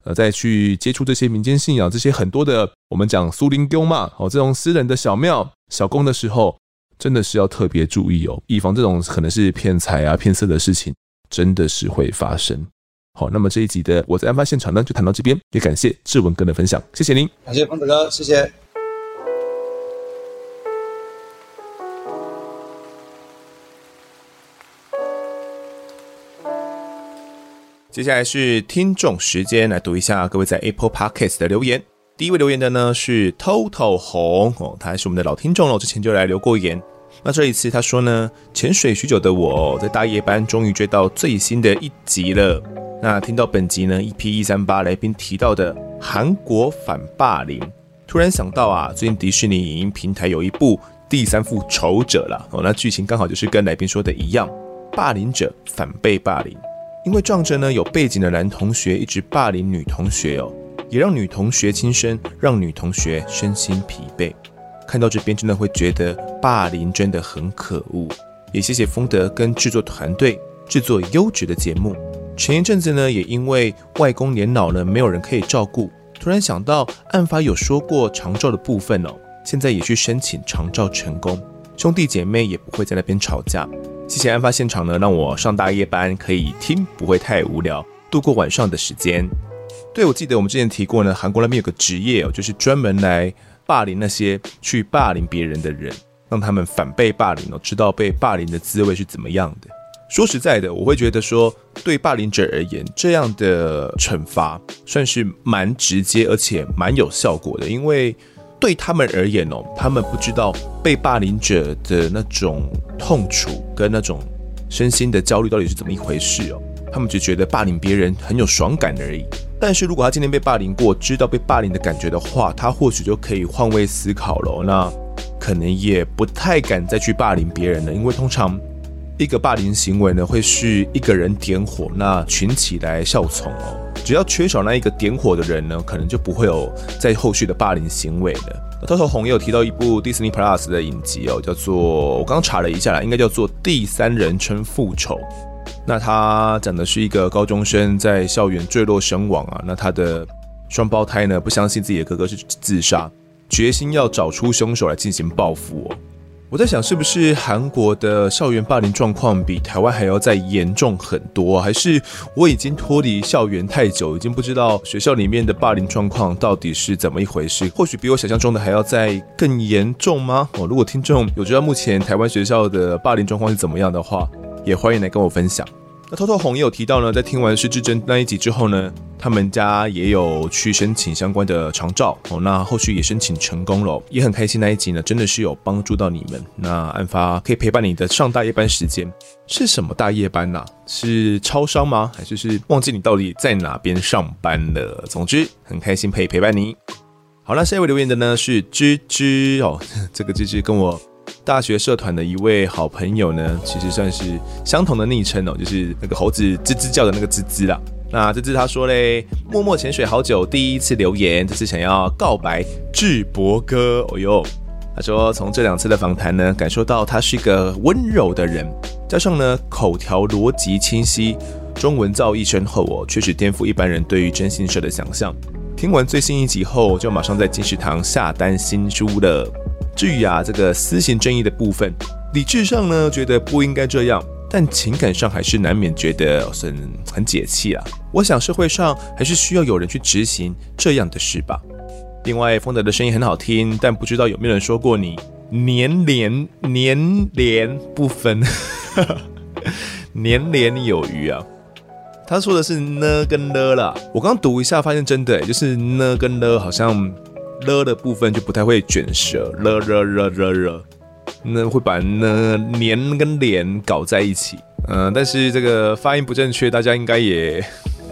呃，在去接触这些民间信仰，这些很多的我们讲苏灵宫嘛，哦，这种私人的小庙、小宫的时候，真的是要特别注意哦，以防这种可能是骗财啊、骗色的事情，真的是会发生。好，那么这一集的我在案发现场呢，就谈到这边，也感谢志文哥的分享，谢谢您，感谢丰德哥，谢谢。接下来是听众时间，来读一下各位在 Apple Podcast 的留言。第一位留言的呢是 Total 红哦，他还是我们的老听众了，之前就来留过言。那这一次他说呢，潜水许久的我在大夜班终于追到最新的一集了。那听到本集呢，EP 一三八来宾提到的韩国反霸凌，突然想到啊，最近迪士尼影音平台有一部第三复仇者了哦，那剧情刚好就是跟来宾说的一样，霸凌者反被霸凌，因为仗着呢有背景的男同学一直霸凌女同学哦，也让女同学轻生，让女同学身心疲惫。看到这边真的会觉得霸凌真的很可恶，也谢谢丰德跟制作团队制作优质的节目。前一阵子呢，也因为外公年老了，没有人可以照顾，突然想到案发有说过长照的部分哦，现在也去申请长照成功，兄弟姐妹也不会在那边吵架。谢谢案发现场呢，让我上大夜班可以听，不会太无聊，度过晚上的时间。对，我记得我们之前提过呢，韩国那边有个职业哦，就是专门来霸凌那些去霸凌别人的人，让他们反被霸凌哦，知道被霸凌的滋味是怎么样的。说实在的，我会觉得说，对霸凌者而言，这样的惩罚算是蛮直接，而且蛮有效果的。因为对他们而言哦，他们不知道被霸凌者的那种痛楚跟那种身心的焦虑到底是怎么一回事哦。他们只觉得霸凌别人很有爽感而已。但是如果他今天被霸凌过，知道被霸凌的感觉的话，他或许就可以换位思考了。那可能也不太敢再去霸凌别人了，因为通常。一个霸凌行为呢，会是一个人点火，那群起来效从哦。只要缺少那一个点火的人呢，可能就不会有在后续的霸凌行为了。那偷偷红也有提到一部 Disney Plus 的影集哦，叫做我刚查了一下啦，应该叫做《第三人称复仇》。那他讲的是一个高中生在校园坠落身亡啊，那他的双胞胎呢，不相信自己的哥哥是自杀，决心要找出凶手来进行报复哦。我在想，是不是韩国的校园霸凌状况比台湾还要再严重很多？还是我已经脱离校园太久，已经不知道学校里面的霸凌状况到底是怎么一回事？或许比我想象中的还要再更严重吗？哦，如果听众有知道目前台湾学校的霸凌状况是怎么样的话，也欢迎来跟我分享。那偷偷红也有提到呢，在听完失智症那一集之后呢，他们家也有去申请相关的长照哦，那后续也申请成功了，也很开心。那一集呢，真的是有帮助到你们。那案发可以陪伴你的上大夜班时间是什么大夜班呐、啊？是超商吗？还是是忘记你到底在哪边上班了？总之很开心可以陪伴你。好，那下一位留言的呢是芝芝哦，这个芝芝跟我。大学社团的一位好朋友呢，其实算是相同的昵称哦，就是那个猴子吱吱叫的那个吱吱啦。那吱吱他说嘞，默默潜水好久，第一次留言，这次想要告白智博哥。哦哟，他说从这两次的访谈呢，感受到他是一个温柔的人，加上呢口条逻辑清晰，中文造诣深厚哦，确实颠覆一般人对于征信社的想象。听完最新一集后，就马上在金石堂下单新书了。至于啊，这个私刑正义的部分，理智上呢觉得不应该这样，但情感上还是难免觉得很很解气啊。我想社会上还是需要有人去执行这样的事吧。另外，丰德的声音很好听，但不知道有没有人说过你年连年连不分，年年有余啊。他说的是呢跟了啦，我刚读一下发现真的，就是呢跟了好像。了的部分就不太会卷舌，了了了了了，那会把呢年跟脸搞在一起，嗯、但是这个发音不正确，大家应该也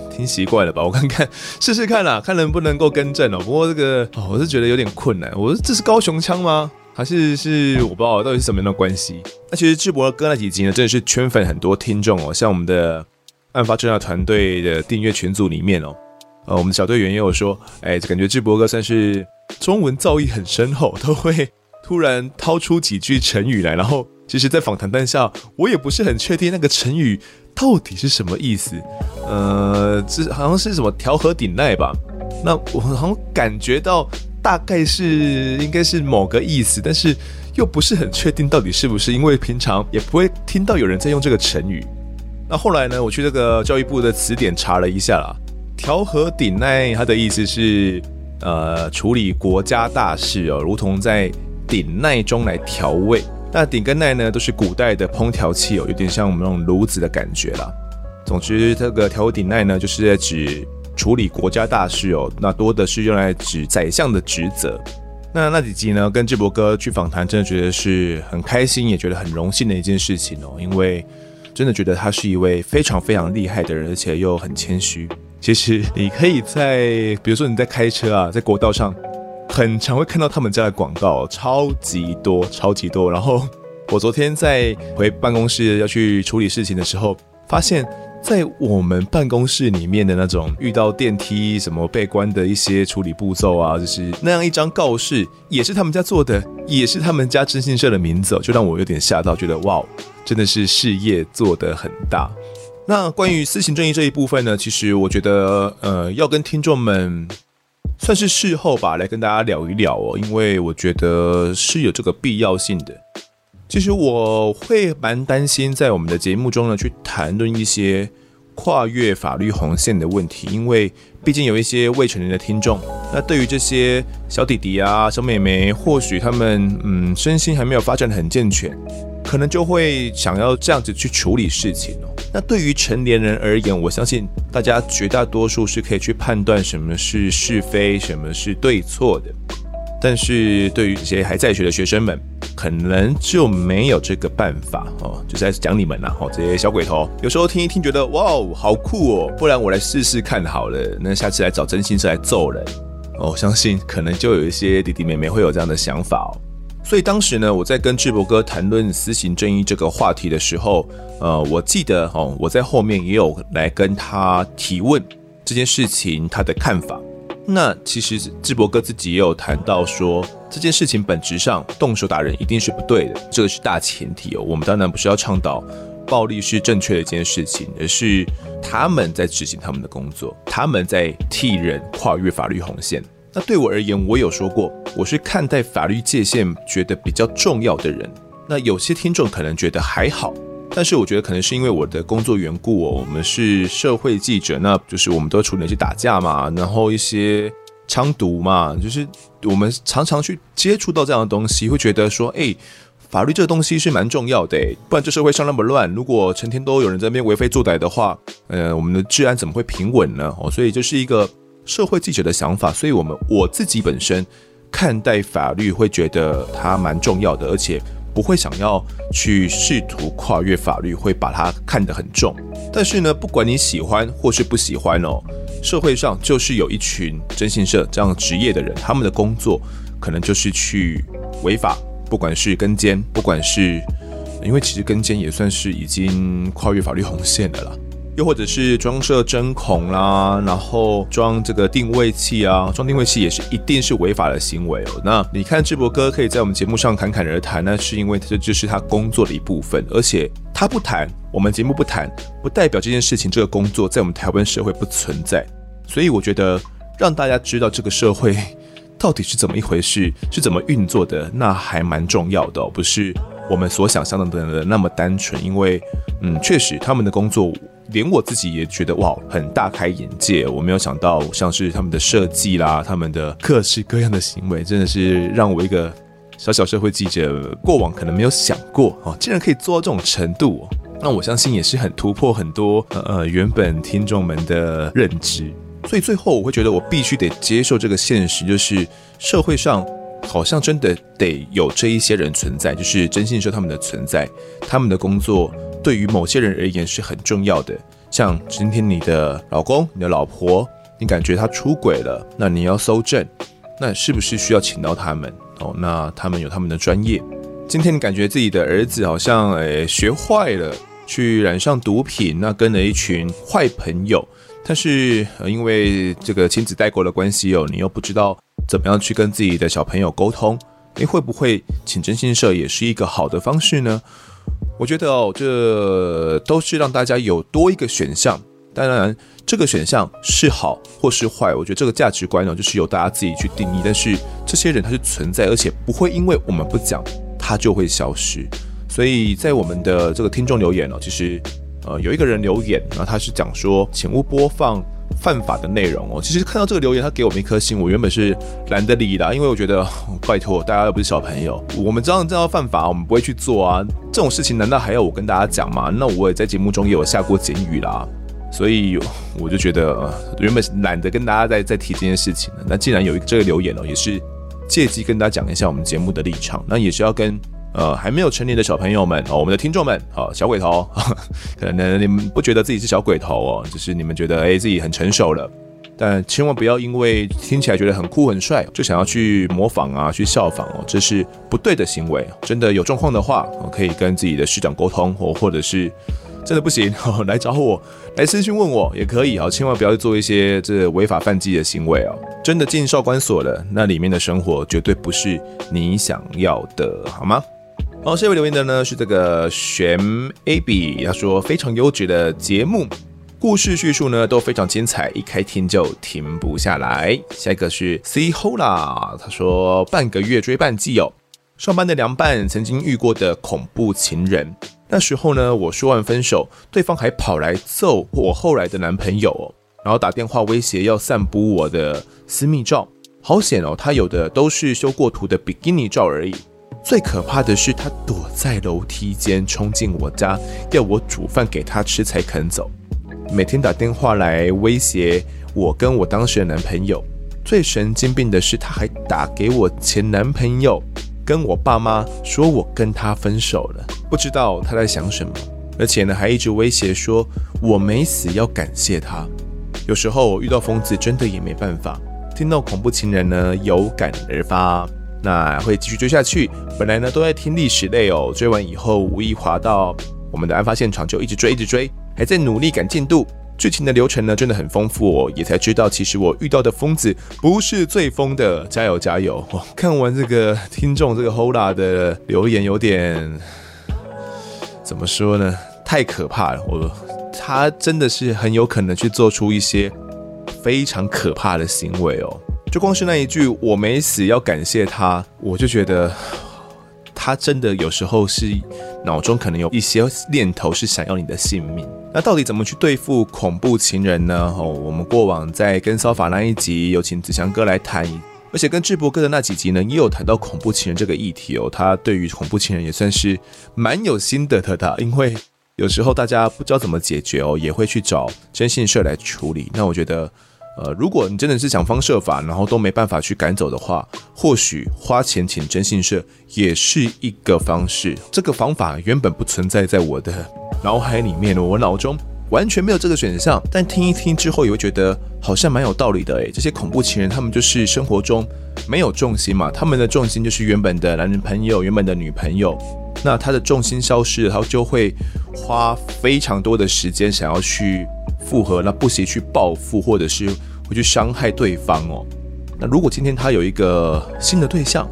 听习惯了吧？我看看试试看啦，看能不能够更正哦。不过这个哦，我是觉得有点困难。我说这是高雄腔吗？还是是我不知道到底是什么样的关系？那其实智博哥那几集呢，真的是圈粉很多听众哦，像我们的案发侦查团队的订阅群组里面哦。呃，我们小队员也有说，哎，感觉智博哥算是中文造诣很深厚，都会突然掏出几句成语来。然后，其实，在访谈当下，我也不是很确定那个成语到底是什么意思。呃，这好像是什么调和鼎鼐吧？那我好像感觉到大概是应该是某个意思，但是又不是很确定到底是不是，因为平常也不会听到有人在用这个成语。那后来呢，我去这个教育部的词典查了一下啦。调和鼎鼐，它的意思是，呃，处理国家大事哦，如同在鼎鼐中来调味。那鼎跟鼐呢，都是古代的烹调器哦，有点像我们那种炉子的感觉啦。总之，这个调味鼎鼐呢，就是在指处理国家大事哦，那多的是用来指宰相的职责。那那几集呢，跟智博哥去访谈，真的觉得是很开心，也觉得很荣幸的一件事情哦，因为真的觉得他是一位非常非常厉害的人，而且又很谦虚。其实你可以在，比如说你在开车啊，在国道上，很常会看到他们家的广告，超级多，超级多。然后我昨天在回办公室要去处理事情的时候，发现，在我们办公室里面的那种遇到电梯什么被关的一些处理步骤啊，就是那样一张告示，也是他们家做的，也是他们家征信社的名字，就让我有点吓到，觉得哇，真的是事业做得很大。那关于私刑正义这一部分呢，其实我觉得，呃，要跟听众们算是事后吧，来跟大家聊一聊哦，因为我觉得是有这个必要性的。其实我会蛮担心在我们的节目中呢，去谈论一些跨越法律红线的问题，因为毕竟有一些未成年的听众，那对于这些小弟弟啊、小妹妹，或许他们嗯身心还没有发展的很健全。可能就会想要这样子去处理事情哦。那对于成年人而言，我相信大家绝大多数是可以去判断什么是是非，什么是对错的。但是对于这些还在学的学生们，可能就没有这个办法哦。就是在讲你们呐，哦，这些小鬼头，有时候听一听觉得哇哦，好酷哦，不然我来试试看好了。那下次来找真心社来揍人哦，相信可能就有一些弟弟妹妹会有这样的想法哦。所以当时呢，我在跟智博哥谈论私刑正义这个话题的时候，呃，我记得哦，我在后面也有来跟他提问这件事情他的看法。那其实智博哥自己也有谈到说，这件事情本质上动手打人一定是不对的，这个是大前提哦。我们当然不是要倡导暴力是正确的一件事情，而是他们在执行他们的工作，他们在替人跨越法律红线。那对我而言，我有说过，我是看待法律界限觉得比较重要的人。那有些听众可能觉得还好，但是我觉得可能是因为我的工作缘故哦，我们是社会记者，那就是我们都处理那些打架嘛，然后一些枪毒嘛，就是我们常常去接触到这样的东西，会觉得说，哎，法律这个东西是蛮重要的，不然这社会上那么乱，如果成天都有人在那边为非作歹的话，呃，我们的治安怎么会平稳呢？哦，所以这是一个社会记者的想法，所以我们我自己本身看待法律会觉得它蛮重要的，而且。不会想要去试图跨越法律，会把它看得很重。但是呢，不管你喜欢或是不喜欢哦，社会上就是有一群征信社这样职业的人，他们的工作可能就是去违法，不管是跟监，不管是，因为其实跟监也算是已经跨越法律红线的了。又或者是装设针孔啦，然后装这个定位器啊，装定位器也是一定是违法的行为哦。那你看智博哥可以在我们节目上侃侃而谈，那是因为这就是他工作的一部分，而且他不谈，我们节目不谈，不代表这件事情这个工作在我们台湾社会不存在。所以我觉得让大家知道这个社会到底是怎么一回事，是怎么运作的，那还蛮重要的，不是我们所想象的那么单纯。因为，嗯，确实他们的工作。连我自己也觉得哇，很大开眼界。我没有想到，像是他们的设计啦，他们的各式各样的行为，真的是让我一个小小社会记者，过往可能没有想过哦，竟然可以做到这种程度。那我相信也是很突破很多呃原本听众们的认知。所以最后我会觉得，我必须得接受这个现实，就是社会上好像真的得有这一些人存在，就是征信社他们的存在，他们的工作。对于某些人而言是很重要的，像今天你的老公、你的老婆，你感觉他出轨了，那你要搜证，那是不是需要请到他们？哦，那他们有他们的专业。今天你感觉自己的儿子好像诶学坏了，去染上毒品，那跟了一群坏朋友，但是因为这个亲子代沟的关系哦，你又不知道怎么样去跟自己的小朋友沟通，诶，会不会请征信社也是一个好的方式呢？我觉得哦，这都是让大家有多一个选项。当然，这个选项是好或是坏，我觉得这个价值观呢，就是由大家自己去定义。但是这些人他是存在，而且不会因为我们不讲，他就会消失。所以在我们的这个听众留言哦，其实呃有一个人留言，然后他是讲说，请勿播放。犯法的内容哦，其实看到这个留言，他给我们一颗心，我原本是懒得理的，因为我觉得拜托大家又不是小朋友，我们知道这样犯法，我们不会去做啊。这种事情难道还要我跟大家讲吗？那我也在节目中也有下过警语啦，所以我就觉得原本懒得跟大家再再提这件事情了。那既然有一这个留言哦，也是借机跟大家讲一下我们节目的立场，那也是要跟。呃，还没有成年的小朋友们哦，我们的听众们，好，小鬼头，可能你们不觉得自己是小鬼头哦，就是你们觉得哎自己很成熟了，但千万不要因为听起来觉得很酷很帅，就想要去模仿啊，去效仿哦，这是不对的行为。真的有状况的话，可以跟自己的师长沟通哦，或者是真的不行 哦，来找我，来私讯问我也可以啊，千万不要做一些这违法犯纪的行为哦。真的进少管所了，那里面的生活绝对不是你想要的，好吗？好，下一位留言的呢是这个玄 AB，他说非常优质的节目，故事叙述呢都非常精彩，一开听就停不下来。下一个是 see Hola，他说半个月追半季哦，上班的凉拌曾经遇过的恐怖情人，那时候呢我说完分手，对方还跑来揍我后来的男朋友哦，然后打电话威胁要散布我的私密照，好险哦，他有的都是修过图的比基尼照而已。最可怕的是，他躲在楼梯间，冲进我家，要我煮饭给他吃才肯走。每天打电话来威胁我跟我当时的男朋友。最神经病的是，他还打给我前男朋友，跟我爸妈说我跟他分手了。不知道他在想什么，而且呢，还一直威胁说我没死要感谢他。有时候遇到疯子，真的也没办法。听到恐怖情人呢，有感而发。那会继续追下去。本来呢都在听历史类哦，追完以后无意滑到我们的案发现场，就一直追，一直追，还在努力赶进度。剧情的流程呢真的很丰富哦，也才知道其实我遇到的疯子不是最疯的。加油加油！看完这个听众这个 Hola 的留言，有点怎么说呢？太可怕了！我他真的是很有可能去做出一些非常可怕的行为哦。就光是那一句“我没死，要感谢他”，我就觉得他真的有时候是脑中可能有一些念头是想要你的性命。那到底怎么去对付恐怖情人呢？哦，我们过往在跟骚法那一集有请子祥哥来谈，而且跟智博哥的那几集呢，也有谈到恐怖情人这个议题哦。他对于恐怖情人也算是蛮有心得的他，因为有时候大家不知道怎么解决哦，也会去找征信社来处理。那我觉得。呃，如果你真的是想方设法，然后都没办法去赶走的话，或许花钱请征信社也是一个方式。这个方法原本不存在在我的脑海里面，我脑中完全没有这个选项。但听一听之后，也会觉得好像蛮有道理的。诶，这些恐怖情人，他们就是生活中没有重心嘛，他们的重心就是原本的男人朋友、原本的女朋友。那他的重心消失了，他就会花非常多的时间想要去。复合，那不惜去报复，或者是会去伤害对方哦。那如果今天他有一个新的对象，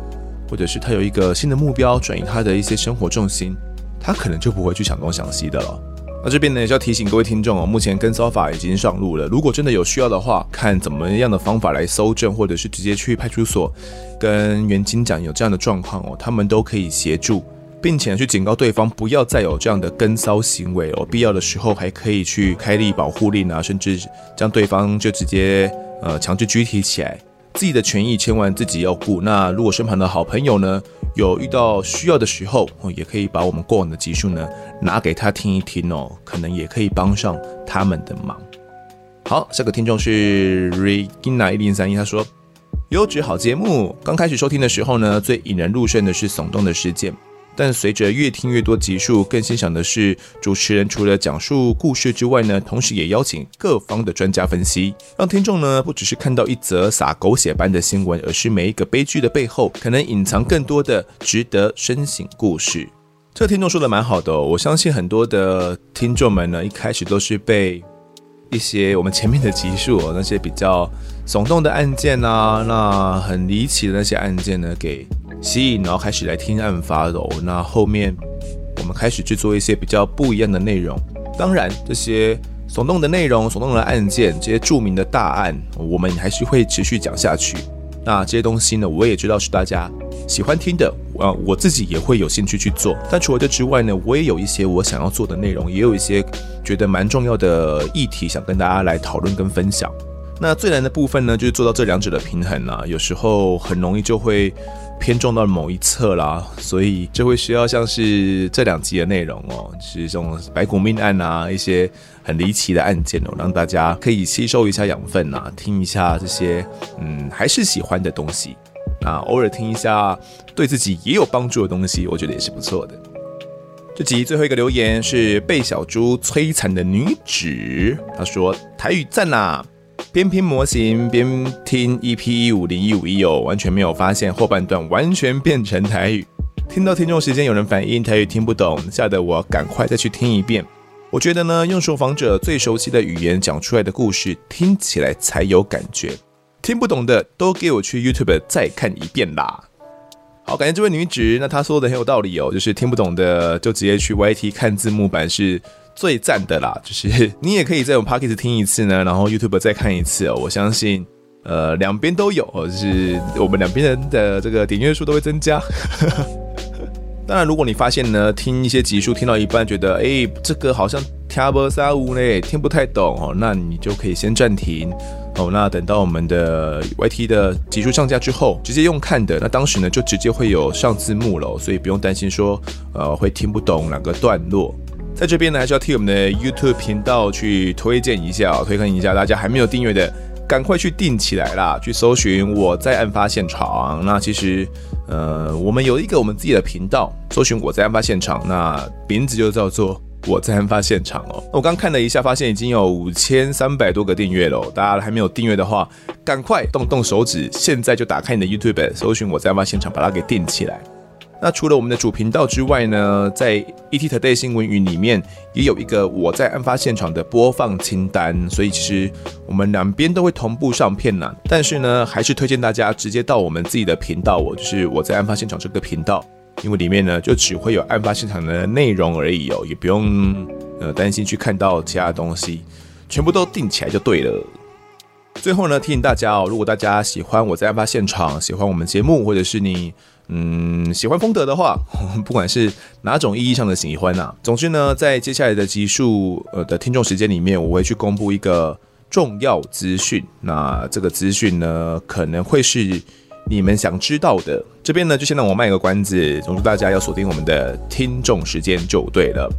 或者是他有一个新的目标，转移他的一些生活重心，他可能就不会去想东想西的了。那这边呢，也是要提醒各位听众哦，目前跟骚法已经上路了。如果真的有需要的话，看怎么样的方法来搜证，或者是直接去派出所跟原警讲有这样的状况哦，他们都可以协助。并且去警告对方不要再有这样的跟骚行为哦，必要的时候还可以去开立保护令啊，甚至将对方就直接呃强制拘提起来。自己的权益千万自己要顾。那如果身旁的好朋友呢，有遇到需要的时候，也可以把我们过往的集数呢拿给他听一听哦，可能也可以帮上他们的忙。好，下个听众是 Regina 一零三一，他说优质好节目，刚开始收听的时候呢，最引人入胜的是耸动的事件。但随着越听越多集数，更欣赏的是主持人除了讲述故事之外呢，同时也邀请各方的专家分析，让听众呢不只是看到一则洒狗血般的新闻，而是每一个悲剧的背后可能隐藏更多的值得深省故事。这听众说的蛮好的，我相信很多的听众们呢一开始都是被一些我们前面的集数，那些比较耸动的案件啊，那很离奇的那些案件呢给。吸引，然后开始来听案发的。那后面我们开始制作一些比较不一样的内容。当然，这些耸动的内容、耸动的案件、这些著名的大案，我们还是会持续讲下去。那这些东西呢，我也知道是大家喜欢听的，啊，我自己也会有兴趣去做。但除了这之外呢，我也有一些我想要做的内容，也有一些觉得蛮重要的议题想跟大家来讨论跟分享。那最难的部分呢，就是做到这两者的平衡啊，有时候很容易就会。偏重到某一侧啦，所以就会需要像是这两集的内容哦，就是这种白骨命案啊，一些很离奇的案件哦，让大家可以吸收一下养分啊，听一下这些嗯还是喜欢的东西，那偶尔听一下对自己也有帮助的东西，我觉得也是不错的。这集最后一个留言是被小猪摧残的女子，她说台语赞呐。边拼模型边听 EP 一五零一五一哦，完全没有发现后半段完全变成台语。听到听众时间有人反映台语听不懂，吓得我赶快再去听一遍。我觉得呢，用受访者最熟悉的语言讲出来的故事，听起来才有感觉。听不懂的都给我去 YouTube 再看一遍啦。好，感谢这位女子，那她说的很有道理哦，就是听不懂的就直接去 YT 看字幕版是。最赞的啦，就是 你也可以在我们 Pocket 听一次呢，然后 YouTube 再看一次哦。我相信，呃，两边都有，就是我们两边人的这个点阅数都会增加。当然，如果你发现呢，听一些集数听到一半，觉得哎，这个好像听不三五嘞，听不太懂哦，那你就可以先暂停哦。那等到我们的 YT 的集数上架之后，直接用看的，那当时呢就直接会有上字幕了，所以不用担心说呃会听不懂哪个段落。在这边呢，还是要替我们的 YouTube 频道去推荐一下，推坑一下，大家还没有订阅的，赶快去订起来啦！去搜寻我在案发现场。那其实，呃，我们有一个我们自己的频道，搜寻我在案发现场，那名字就叫做我在案发现场哦。我刚看了一下，发现已经有五千三百多个订阅了。大家还没有订阅的话，赶快动动手指，现在就打开你的 YouTube，搜寻我在案发现场，把它给订起来。那除了我们的主频道之外呢，在 ET Today 新闻云里面也有一个我在案发现场的播放清单，所以其实我们两边都会同步上片呢。但是呢，还是推荐大家直接到我们自己的频道，我就是我在案发现场这个频道，因为里面呢就只会有案发现场的内容而已哦，也不用呃担心去看到其他东西，全部都定起来就对了。最后呢，提醒大家哦，如果大家喜欢我在案发现场，喜欢我们节目，或者是你嗯喜欢丰德的话，不管是哪种意义上的喜欢呐、啊，总之呢，在接下来的集数呃的听众时间里面，我会去公布一个重要资讯。那这个资讯呢，可能会是。你们想知道的，这边呢，就先让我卖个关子。总之，大家要锁定我们的听众时间就对了。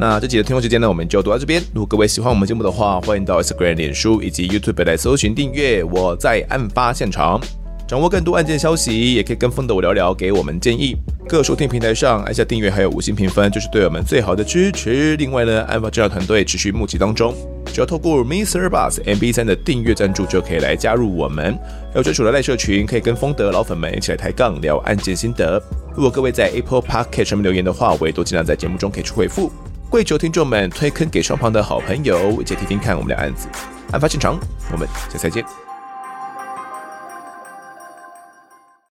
那这集的听众时间呢，我们就读到这边。如果各位喜欢我们节目的话，欢迎到 Instagram、脸书以及 YouTube 来搜寻订阅。我在案发现场。掌握更多案件消息，也可以跟风的我聊聊，给我们建议。各收听平台上按下订阅，还有五星评分，就是对我们最好的支持。另外呢，案发侦查团队持续募集当中，只要透过 Mr. Bus MB3 的订阅赞助，就可以来加入我们。还有专属的赖社群，可以跟风的老粉们一起来抬杠聊案件心得。如果各位在 Apple Podcast 上面留言的话，我也都尽量在节目中给出回复。跪求听众们推坑给双方的好朋友，一起听听看我们的案子。案发现场，我们下次再见。